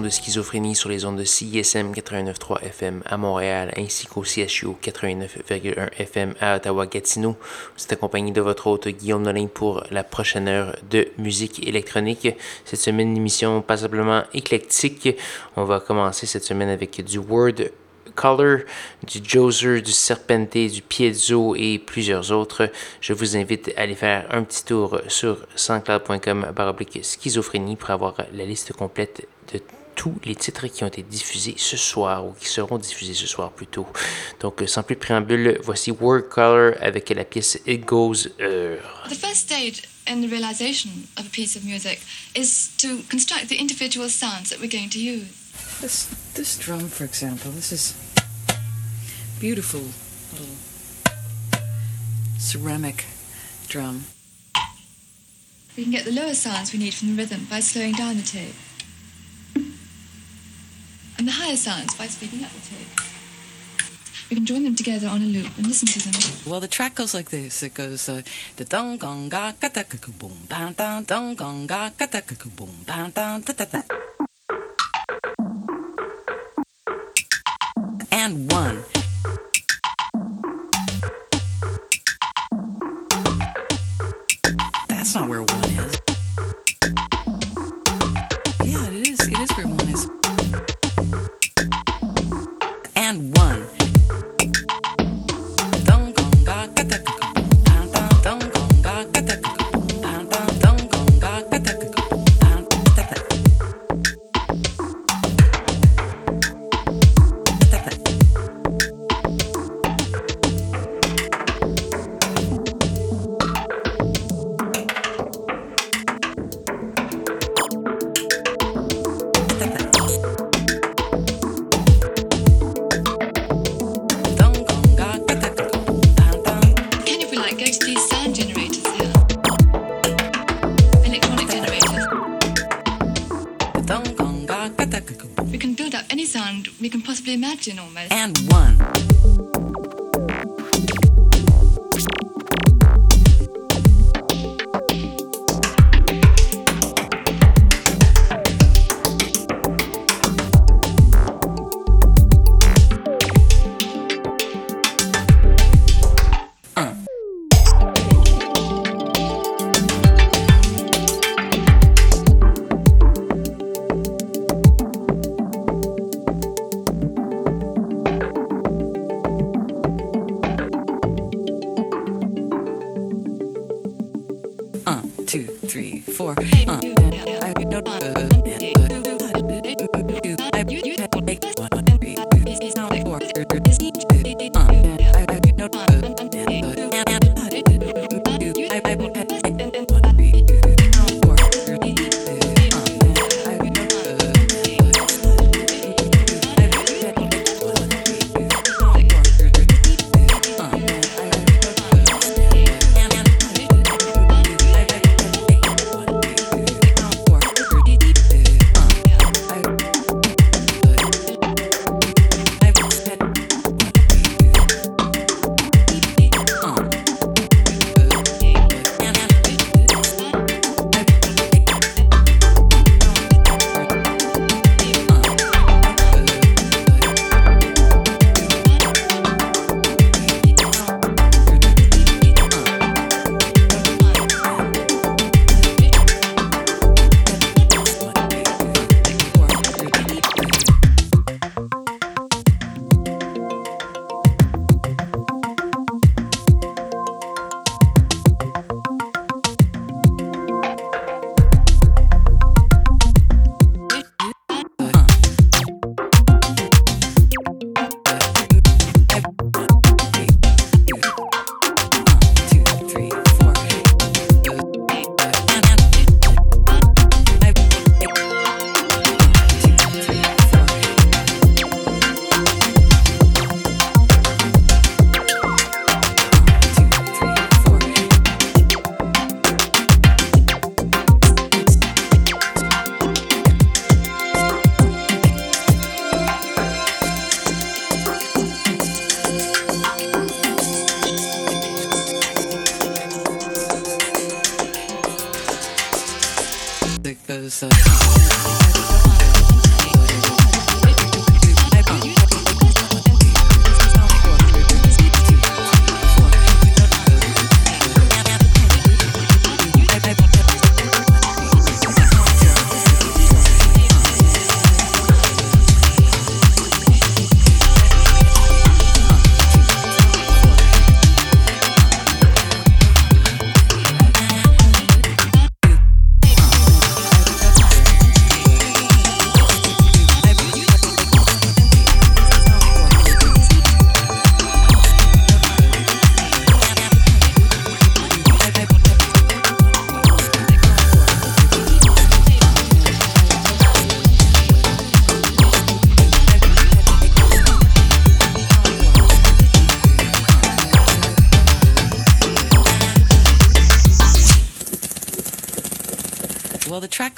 De schizophrénie sur les ondes de CISM 89.3 FM à Montréal ainsi qu'au CHU 89.1 FM à Ottawa-Gatineau. Vous êtes accompagné de votre hôte Guillaume Nolin pour la prochaine heure de musique électronique. Cette semaine, une émission passablement éclectique. On va commencer cette semaine avec du Word Color, du Joser, du Serpente, du Piezo et plusieurs autres. Je vous invite à aller faire un petit tour sur sanscloud.com schizophrénie pour avoir la liste complète de tous les titres qui ont été diffusés ce soir ou qui seront diffusés ce soir plutôt. Donc sans plus de préambule, voici Word Color avec la pièce It Goes The first stage in the realization of a piece of music is to construct the individual sounds that we're going to use. This, this drum, for example, this is beautiful little ceramic drum. We can get the lower sounds we need from the rhythm by slowing down the tape. And the higher sounds by speeding up the tape. We can join them together on a loop and listen to them. Well, the track goes like this. It goes uh, the dong gong ga ka ta ka boom bang dong dong gong ga ka ta ka boom bang dong ta ta ta. And one. Four. Un. I know the-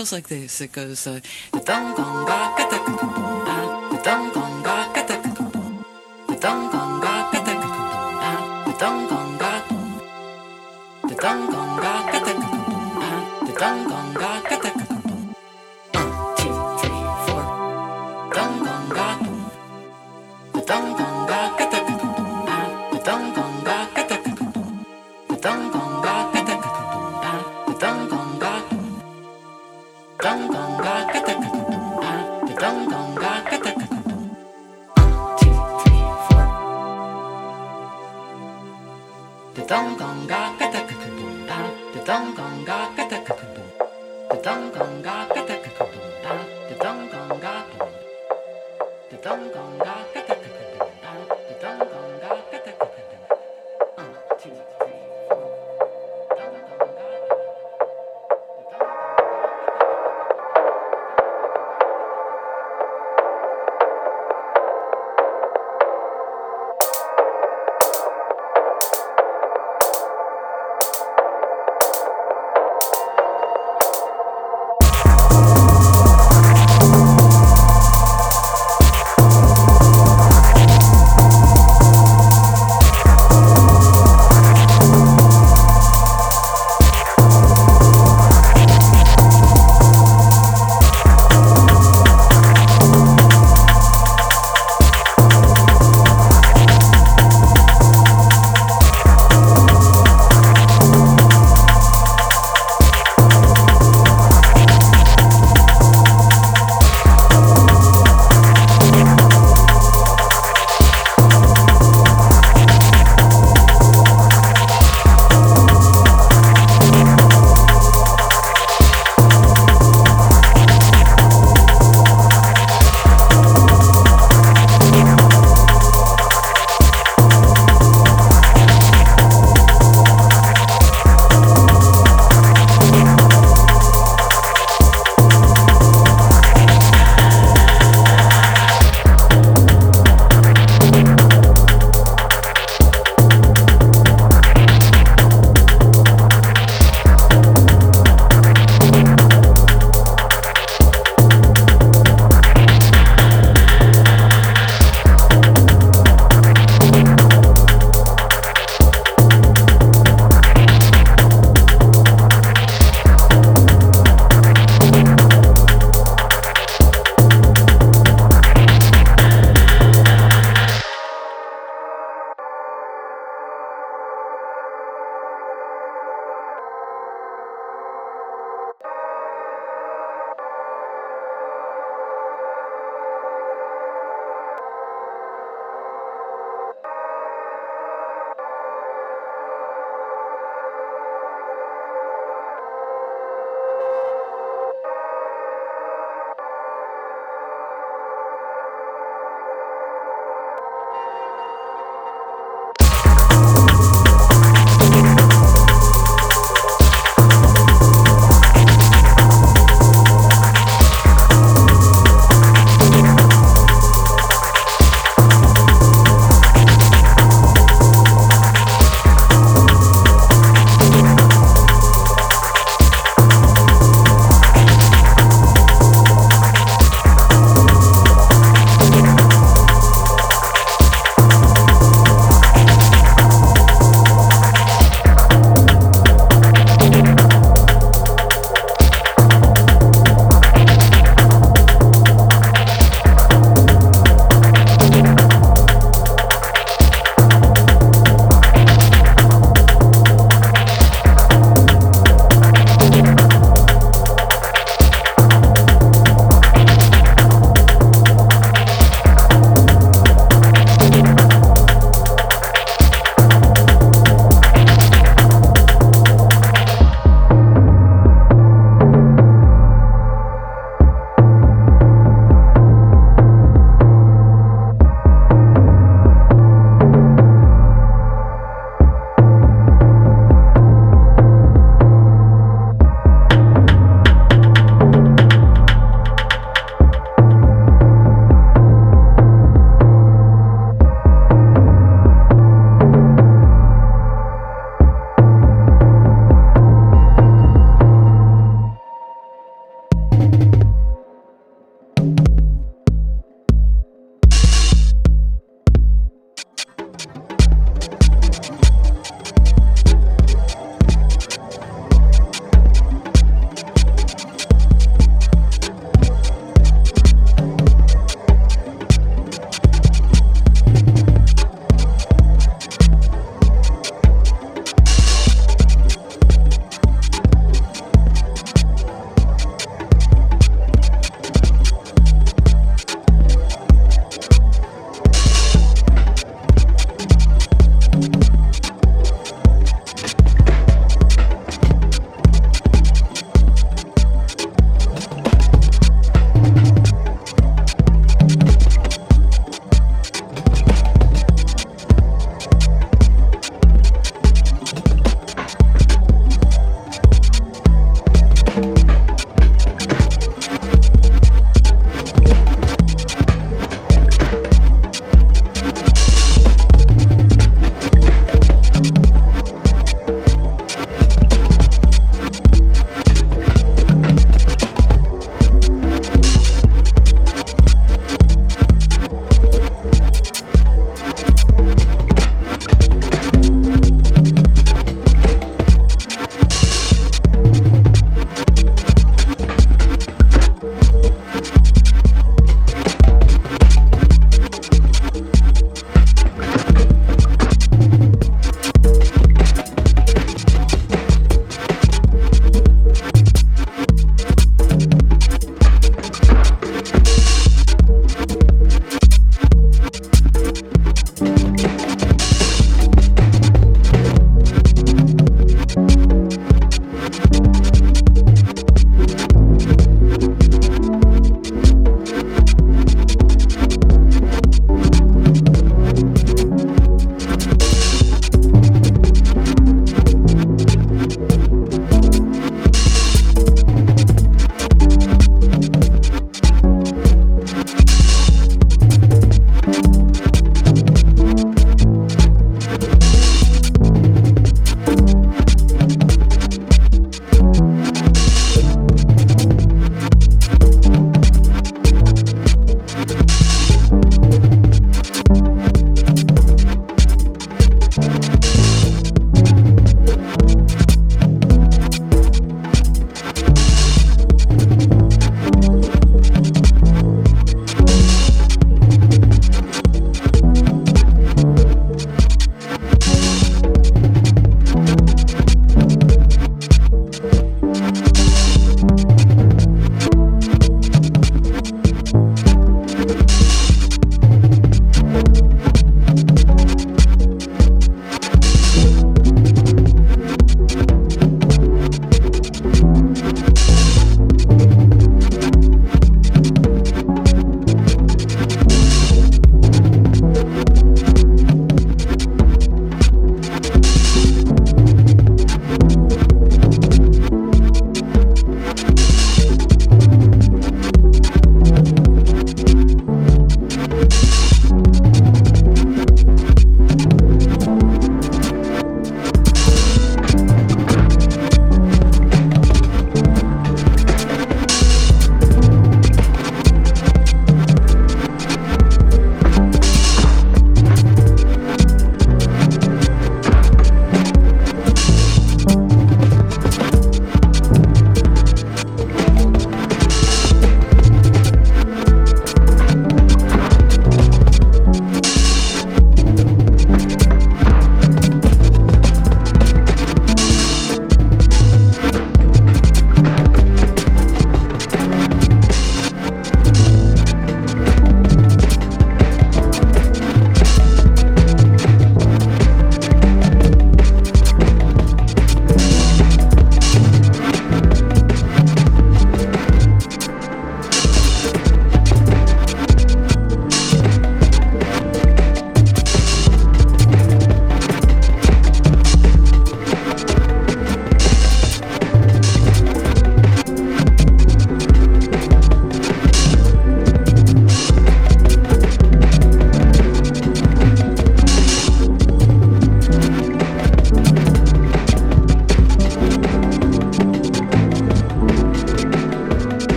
goes like this. It goes. Uh, Don't go.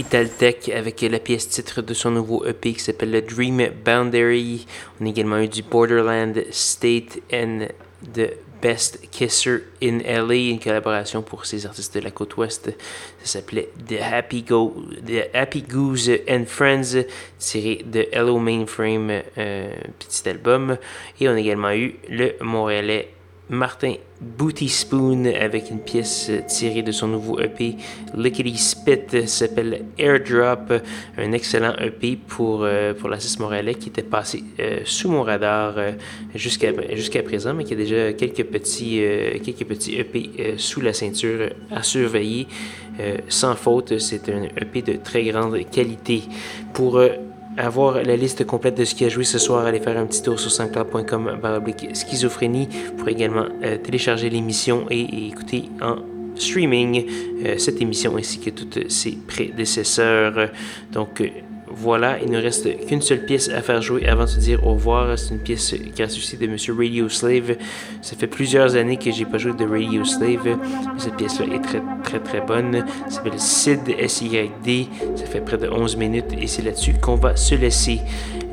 Italtech avec la pièce titre de son nouveau EP qui s'appelle le Dream Boundary. On a également eu du Borderland State and the Best Kisser in LA, une collaboration pour ces artistes de la côte ouest. Ça s'appelait The Happy, Go The Happy Goose and Friends, tiré de Hello Mainframe, euh, petit album. Et on a également eu le Montréalais Martin Booty Spoon avec une pièce tirée de son nouveau EP Lickety Spit s'appelle Airdrop, un excellent EP pour, euh, pour l'artiste montréalais qui était passé euh, sous mon radar euh, jusqu'à jusqu'à présent, mais qui a déjà quelques petits, quelques petits EP sous la ceinture à surveiller. sans faute, c'est un EP de très grande qualité. Pour avoir la liste complète de ce qui a joué ce soir, allez faire un petit tour sur sanscloud.com schizophrénie pour également euh, télécharger l'émission et, écouter en streaming euh, cette émission ainsi que toutes ses prédécesseurs. Donc, euh, voilà, il ne reste qu'une seule pièce à faire jouer avant de se dire au revoir. C'est une pièce grâce de Monsieur Radio Slave. Ça fait plusieurs années que j'ai pas joué de Radio Slave. Cette pièce-là est très très très bonne. Ça s'appelle SID, S-Y-D. Ça fait près de 11 minutes et c'est là-dessus qu'on va se laisser.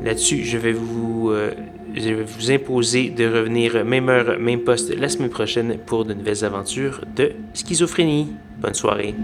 Là-dessus, je vais vous... Euh, je vais vous imposer de revenir même heure, même poste la semaine prochaine pour de nouvelles aventures de schizophrénie. Bonne soirée.